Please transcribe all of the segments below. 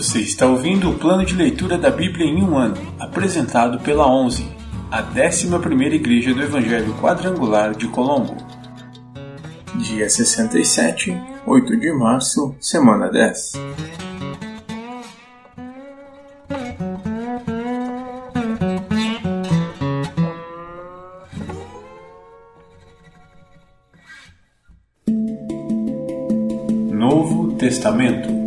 Você está ouvindo o plano de leitura da Bíblia em um ano, apresentado pela 11, a 11ª Igreja do Evangelho Quadrangular de Colombo. Dia 67, 8 de março, semana 10. Novo Testamento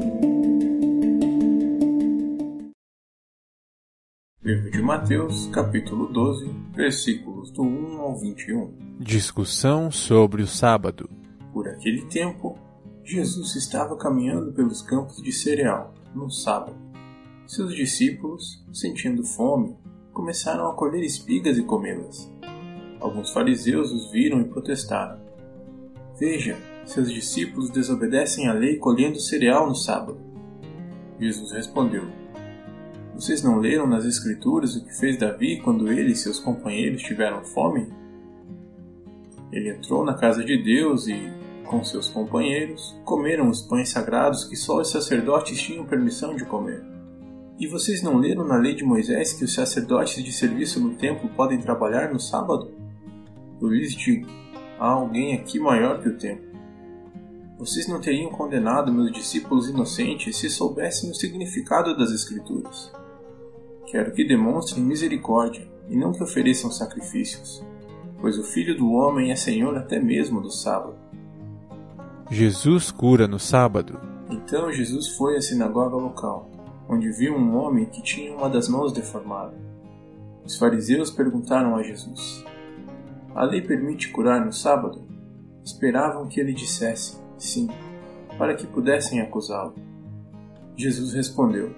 Mateus, capítulo 12, versículos do 1 ao 21. Discussão sobre o sábado. Por aquele tempo, Jesus estava caminhando pelos campos de cereal, no sábado. Seus discípulos, sentindo fome, começaram a colher espigas e comê-las. Alguns fariseus os viram e protestaram. Veja, seus discípulos desobedecem à lei colhendo cereal no sábado. Jesus respondeu: vocês não leram nas Escrituras o que fez Davi quando ele e seus companheiros tiveram fome? Ele entrou na casa de Deus e, com seus companheiros, comeram os pães sagrados que só os sacerdotes tinham permissão de comer. E vocês não leram na lei de Moisés que os sacerdotes de serviço no templo podem trabalhar no sábado? Eu lhes digo: há alguém aqui maior que o templo. Vocês não teriam condenado meus discípulos inocentes se soubessem o significado das Escrituras. Quero que demonstrem misericórdia e não que ofereçam sacrifícios, pois o Filho do Homem é Senhor até mesmo do sábado. Jesus cura no sábado. Então Jesus foi à sinagoga local, onde viu um homem que tinha uma das mãos deformada. Os fariseus perguntaram a Jesus: A lei permite curar no sábado? Esperavam que ele dissesse sim, para que pudessem acusá-lo. Jesus respondeu: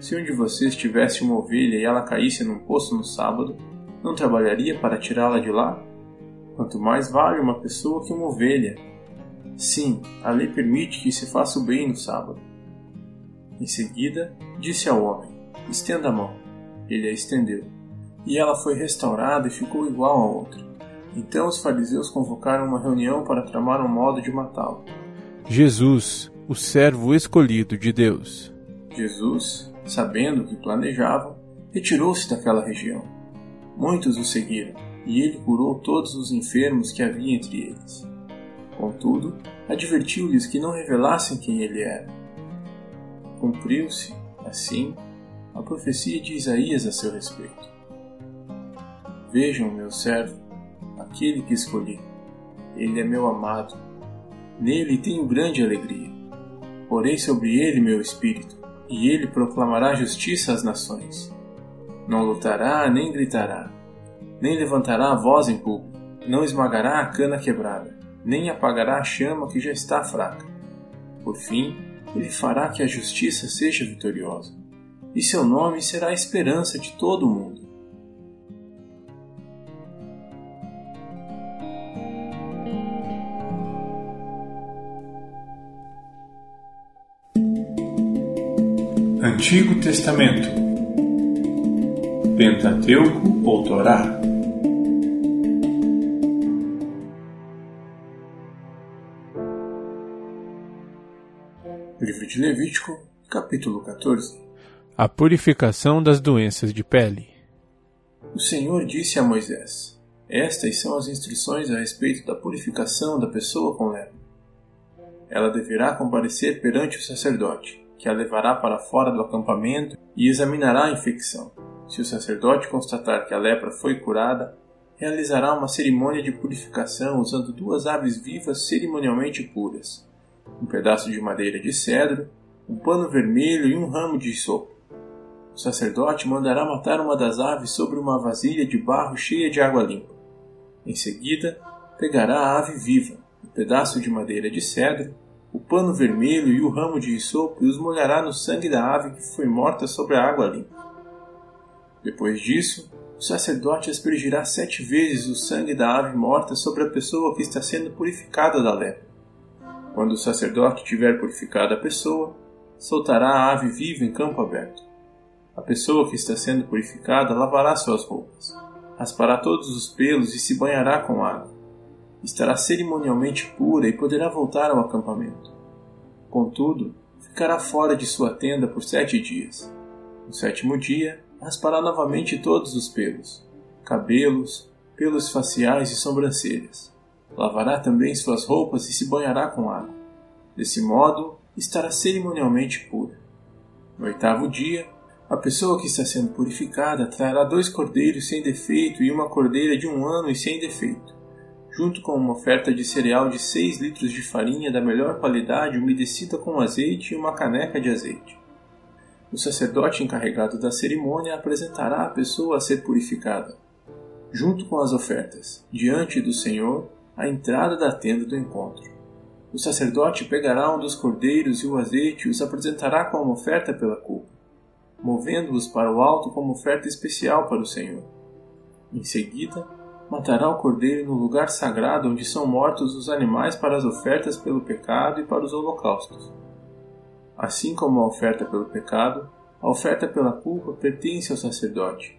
se um de vocês tivesse uma ovelha e ela caísse num poço no sábado, não trabalharia para tirá-la de lá? Quanto mais vale uma pessoa que uma ovelha. Sim, a lei permite que se faça o bem no sábado. Em seguida, disse ao homem: Estenda a mão. Ele a estendeu. E ela foi restaurada e ficou igual a outra. Então os fariseus convocaram uma reunião para tramar um modo de matá-lo. Jesus, o servo escolhido de Deus. Jesus, sabendo o que planejavam, retirou-se daquela região. Muitos o seguiram, e ele curou todos os enfermos que havia entre eles. Contudo, advertiu-lhes que não revelassem quem ele era. Cumpriu-se, assim, a profecia de Isaías a seu respeito. Vejam, meu servo, aquele que escolhi. Ele é meu amado. Nele tenho grande alegria. Porei sobre ele meu espírito e ele proclamará justiça às nações. Não lutará nem gritará, nem levantará a voz em público, não esmagará a cana quebrada, nem apagará a chama que já está fraca. Por fim, ele fará que a justiça seja vitoriosa, e seu nome será a esperança de todo o mundo. Antigo Testamento Pentateuco ou Torá Livro de Levítico, capítulo 14 A purificação das doenças de pele. O Senhor disse a Moisés: Estas são as instruções a respeito da purificação da pessoa com lepra. Ela deverá comparecer perante o sacerdote que a levará para fora do acampamento e examinará a infecção. Se o sacerdote constatar que a lepra foi curada, realizará uma cerimônia de purificação usando duas aves vivas cerimonialmente puras, um pedaço de madeira de cedro, um pano vermelho e um ramo de sopo. O sacerdote mandará matar uma das aves sobre uma vasilha de barro cheia de água limpa. Em seguida, pegará a ave viva, um pedaço de madeira de cedro o pano vermelho e o ramo de isopo e os molhará no sangue da ave que foi morta sobre a água limpa. Depois disso, o sacerdote aspergirá sete vezes o sangue da ave morta sobre a pessoa que está sendo purificada da lepra. Quando o sacerdote tiver purificado a pessoa, soltará a ave viva em campo aberto. A pessoa que está sendo purificada lavará suas roupas, raspará todos os pelos e se banhará com água estará cerimonialmente pura e poderá voltar ao acampamento. Contudo, ficará fora de sua tenda por sete dias. No sétimo dia, raspará novamente todos os pelos, cabelos, pelos faciais e sobrancelhas. Lavará também suas roupas e se banhará com água. Desse modo, estará cerimonialmente pura. No oitavo dia, a pessoa que está sendo purificada trará dois cordeiros sem defeito e uma cordeira de um ano e sem defeito, junto com uma oferta de cereal de seis litros de farinha da melhor qualidade umedecida com azeite e uma caneca de azeite. O sacerdote encarregado da cerimônia apresentará a pessoa a ser purificada, junto com as ofertas, diante do Senhor, à entrada da tenda do encontro. O sacerdote pegará um dos cordeiros e o azeite e os apresentará como oferta pela culpa movendo-os para o alto como oferta especial para o Senhor. Em seguida, matará o cordeiro no lugar sagrado onde são mortos os animais para as ofertas pelo pecado e para os holocaustos. Assim como a oferta pelo pecado, a oferta pela culpa pertence ao sacerdote.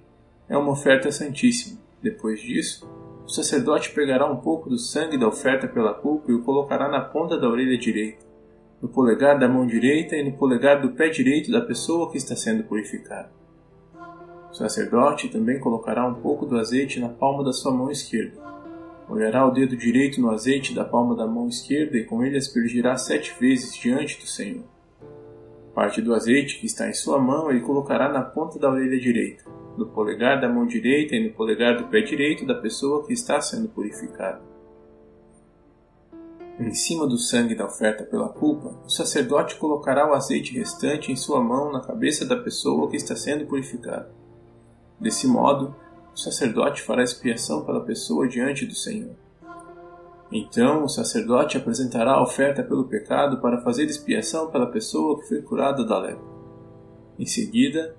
É uma oferta santíssima. Depois disso, o sacerdote pegará um pouco do sangue da oferta pela culpa e o colocará na ponta da orelha direita no polegar da mão direita e no polegar do pé direito da pessoa que está sendo purificada. O sacerdote também colocará um pouco do azeite na palma da sua mão esquerda. Molhará o dedo direito no azeite da palma da mão esquerda e com ele aspergirá sete vezes diante do Senhor. Parte do azeite que está em sua mão ele colocará na ponta da orelha direita, no polegar da mão direita e no polegar do pé direito da pessoa que está sendo purificada. Em cima do sangue da oferta pela culpa, o sacerdote colocará o azeite restante em sua mão na cabeça da pessoa que está sendo purificada. Desse modo, o sacerdote fará expiação pela pessoa diante do Senhor. Então o sacerdote apresentará a oferta pelo pecado para fazer expiação pela pessoa que foi curada da lepra. Em seguida,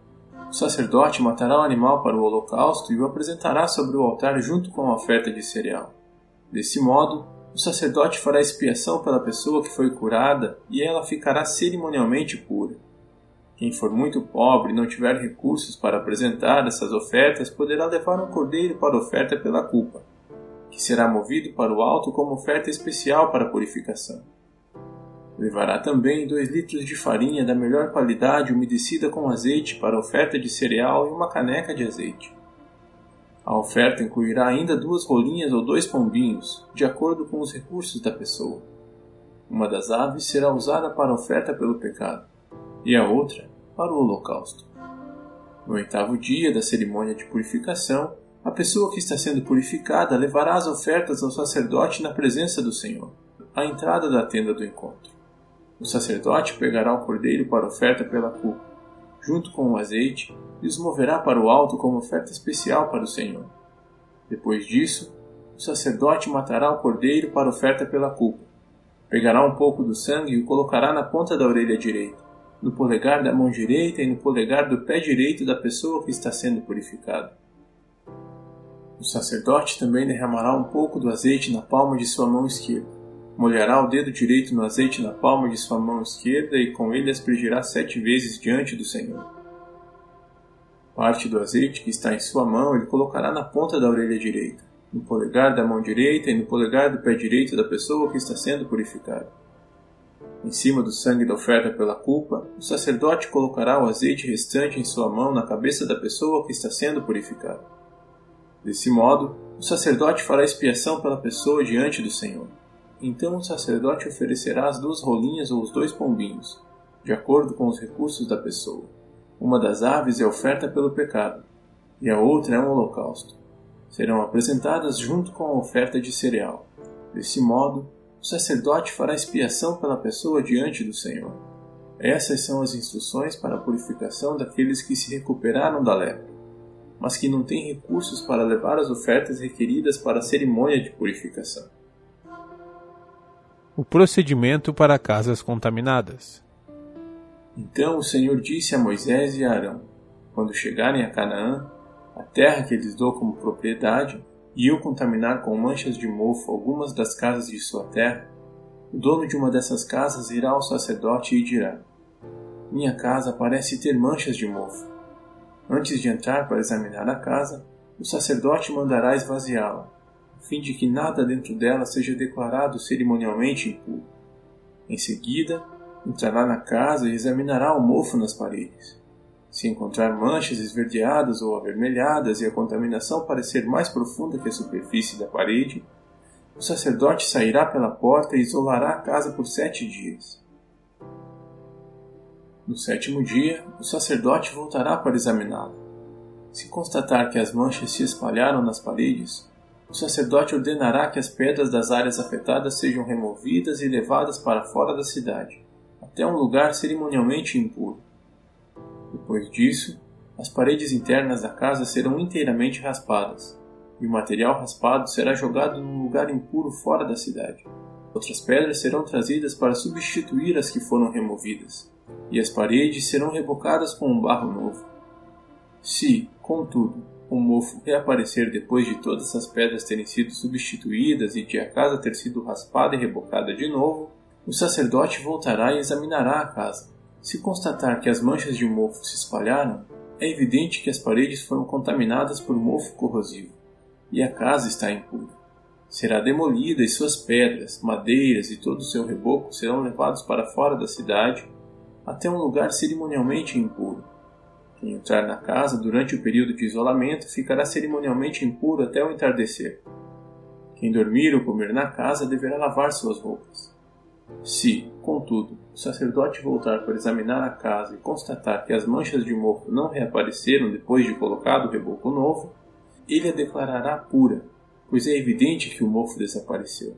o sacerdote matará o animal para o holocausto e o apresentará sobre o altar junto com a oferta de cereal. Desse modo, o sacerdote fará expiação pela pessoa que foi curada e ela ficará cerimonialmente pura. Quem for muito pobre e não tiver recursos para apresentar essas ofertas poderá levar um cordeiro para oferta pela culpa, que será movido para o alto como oferta especial para purificação. Levará também dois litros de farinha da melhor qualidade umedecida com azeite para oferta de cereal e uma caneca de azeite. A oferta incluirá ainda duas rolinhas ou dois pombinhos, de acordo com os recursos da pessoa. Uma das aves será usada para oferta pelo pecado, e a outra para o holocausto. No oitavo dia da cerimônia de purificação, a pessoa que está sendo purificada levará as ofertas ao sacerdote na presença do Senhor, à entrada da tenda do encontro. O sacerdote pegará o cordeiro para oferta pela culpa junto com o azeite, e os moverá para o alto como oferta especial para o Senhor. Depois disso, o sacerdote matará o cordeiro para oferta pela culpa. Pegará um pouco do sangue e o colocará na ponta da orelha direita, no polegar da mão direita e no polegar do pé direito da pessoa que está sendo purificada. O sacerdote também derramará um pouco do azeite na palma de sua mão esquerda molhará o dedo direito no azeite na palma de sua mão esquerda e com ele aspergirá sete vezes diante do Senhor. Parte do azeite que está em sua mão ele colocará na ponta da orelha direita, no polegar da mão direita e no polegar do pé direito da pessoa que está sendo purificada. Em cima do sangue da oferta pela culpa, o sacerdote colocará o azeite restante em sua mão na cabeça da pessoa que está sendo purificada. Desse modo, o sacerdote fará expiação pela pessoa diante do Senhor. Então o sacerdote oferecerá as duas rolinhas ou os dois pombinhos, de acordo com os recursos da pessoa. Uma das aves é oferta pelo pecado, e a outra é um holocausto. Serão apresentadas junto com a oferta de cereal. Desse modo, o sacerdote fará expiação pela pessoa diante do Senhor. Essas são as instruções para a purificação daqueles que se recuperaram da lepra, mas que não têm recursos para levar as ofertas requeridas para a cerimônia de purificação o procedimento para casas contaminadas. Então o Senhor disse a Moisés e a Arão: Quando chegarem a Canaã, a terra que lhes dou como propriedade, e eu contaminar com manchas de mofo algumas das casas de sua terra, o dono de uma dessas casas irá ao sacerdote e dirá: Minha casa parece ter manchas de mofo. Antes de entrar para examinar a casa, o sacerdote mandará esvaziá-la fim de que nada dentro dela seja declarado cerimonialmente impuro. Em seguida, Entrará na casa e examinará o mofo nas paredes. Se encontrar manchas esverdeadas ou avermelhadas e a contaminação parecer mais profunda que a superfície da parede, o sacerdote sairá pela porta e isolará a casa por sete dias. No sétimo dia, o sacerdote voltará para examiná-la. Se constatar que as manchas se espalharam nas paredes, o sacerdote ordenará que as pedras das áreas afetadas sejam removidas e levadas para fora da cidade, até um lugar cerimonialmente impuro. Depois disso, as paredes internas da casa serão inteiramente raspadas, e o material raspado será jogado num lugar impuro fora da cidade. Outras pedras serão trazidas para substituir as que foram removidas, e as paredes serão rebocadas com um barro novo. Se, contudo, o mofo reaparecer depois de todas as pedras terem sido substituídas e de a casa ter sido raspada e rebocada de novo, o sacerdote voltará e examinará a casa. Se constatar que as manchas de mofo se espalharam, é evidente que as paredes foram contaminadas por mofo corrosivo e a casa está impura. Será demolida e suas pedras, madeiras e todo o seu reboco serão levados para fora da cidade até um lugar cerimonialmente impuro. Quem entrar na casa durante o período de isolamento ficará cerimonialmente impuro até o entardecer. Quem dormir ou comer na casa deverá lavar suas roupas. Se, contudo, o sacerdote voltar para examinar a casa e constatar que as manchas de mofo não reapareceram depois de colocado o reboco novo, ele a declarará pura, pois é evidente que o mofo desapareceu.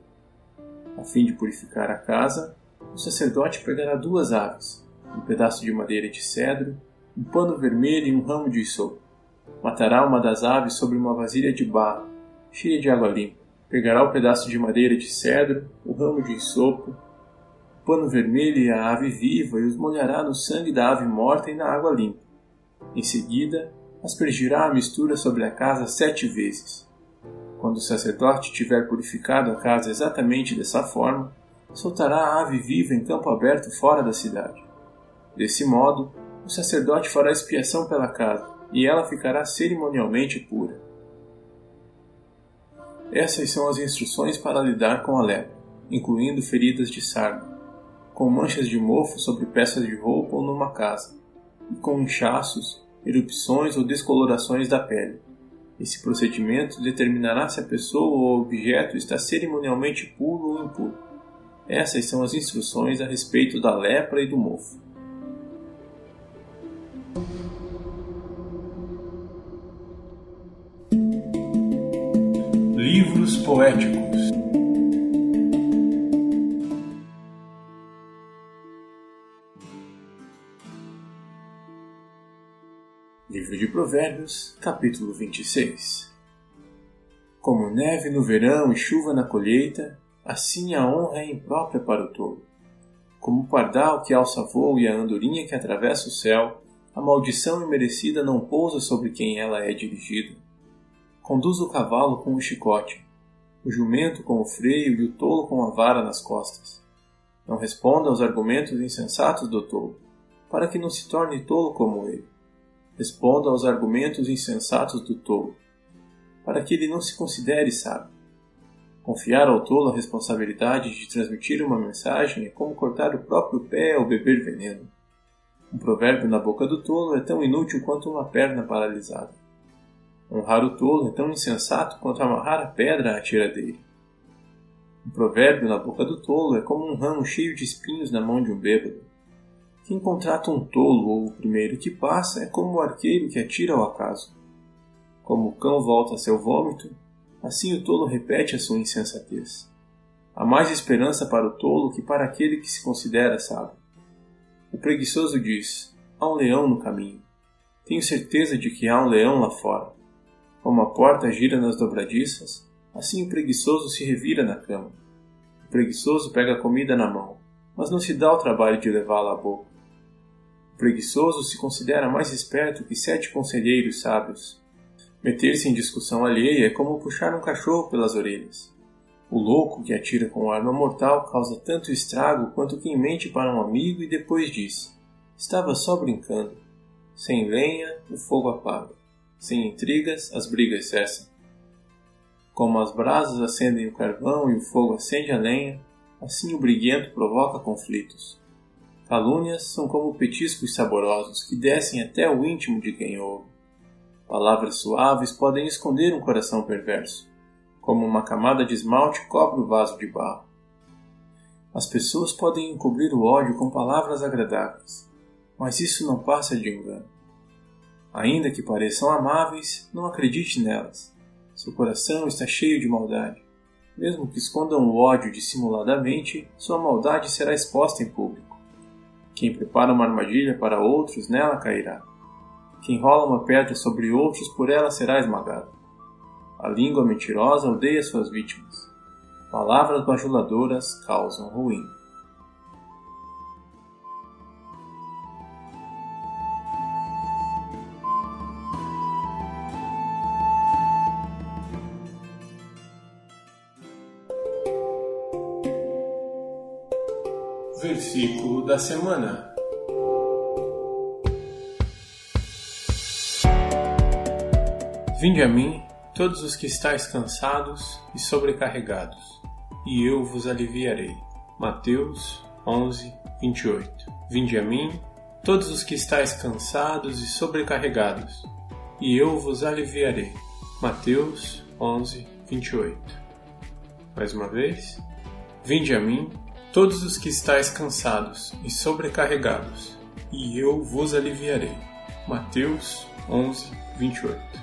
A fim de purificar a casa, o sacerdote pegará duas aves, um pedaço de madeira de cedro, um pano vermelho e um ramo de isopo. Matará uma das aves sobre uma vasilha de barro, cheia de água limpa. Pegará o pedaço de madeira de cedro, o ramo de isopo, pano vermelho e a ave viva e os molhará no sangue da ave morta e na água limpa. Em seguida, aspergirá a mistura sobre a casa sete vezes. Quando o sacerdote tiver purificado a casa exatamente dessa forma, soltará a ave viva em campo aberto fora da cidade. Desse modo, o sacerdote fará expiação pela casa, e ela ficará cerimonialmente pura. Essas são as instruções para lidar com a lepra, incluindo feridas de sarna com manchas de mofo sobre peças de roupa ou numa casa, e com inchaços, erupções ou descolorações da pele. Esse procedimento determinará se a pessoa ou objeto está cerimonialmente puro ou impuro. Essas são as instruções a respeito da lepra e do mofo. Livros poéticos Livro de Provérbios, capítulo 26 Como neve no verão e chuva na colheita, assim a honra é imprópria para o tolo. Como o pardal que alça voo e a andorinha que atravessa o céu, a maldição imerecida não pousa sobre quem ela é dirigida. Conduz o cavalo com o chicote, o jumento com o freio e o tolo com a vara nas costas. Não responda aos argumentos insensatos do tolo, para que não se torne tolo como ele responda aos argumentos insensatos do tolo, para que ele não se considere sábio. Confiar ao tolo a responsabilidade de transmitir uma mensagem é como cortar o próprio pé ou beber veneno. Um provérbio na boca do tolo é tão inútil quanto uma perna paralisada. Honrar o tolo é tão insensato quanto amarrar a pedra à tira dele. Um provérbio na boca do tolo é como um ramo cheio de espinhos na mão de um bêbado. Quem contrata um tolo ou o primeiro que passa é como o arqueiro que atira ao acaso. Como o cão volta a seu vômito, assim o tolo repete a sua insensatez. Há mais esperança para o tolo que para aquele que se considera sábio. O preguiçoso diz: Há um leão no caminho. Tenho certeza de que há um leão lá fora. Como a porta gira nas dobradiças, assim o preguiçoso se revira na cama. O preguiçoso pega a comida na mão, mas não se dá o trabalho de levá-la à boca preguiçoso se considera mais esperto que sete conselheiros sábios. Meter-se em discussão alheia é como puxar um cachorro pelas orelhas. O louco que atira com arma mortal causa tanto estrago quanto quem mente para um amigo e depois diz: Estava só brincando. Sem lenha, o fogo apaga. Sem intrigas, as brigas cessam. Como as brasas acendem o carvão e o fogo acende a lenha, assim o briguento provoca conflitos. Calúnias são como petiscos saborosos que descem até o íntimo de quem ouve. Palavras suaves podem esconder um coração perverso, como uma camada de esmalte cobre o vaso de barro. As pessoas podem encobrir o ódio com palavras agradáveis, mas isso não passa de engano. Ainda que pareçam amáveis, não acredite nelas. Seu coração está cheio de maldade. Mesmo que escondam o ódio dissimuladamente, sua maldade será exposta em público. Quem prepara uma armadilha para outros, nela cairá. Quem rola uma pedra sobre outros, por ela será esmagado. A língua mentirosa odeia suas vítimas. Palavras bajuladoras causam ruim. Da semana. Vinde a mim, todos os que estáis cansados e sobrecarregados, e eu vos aliviarei. Mateus 11, 28. Vinde a mim, todos os que estáis cansados e sobrecarregados, e eu vos aliviarei. Mateus 11, 28. Mais uma vez. Vinde a mim, todos os que estáis cansados e sobrecarregados, e eu vos aliviarei. Mateus 11, 28.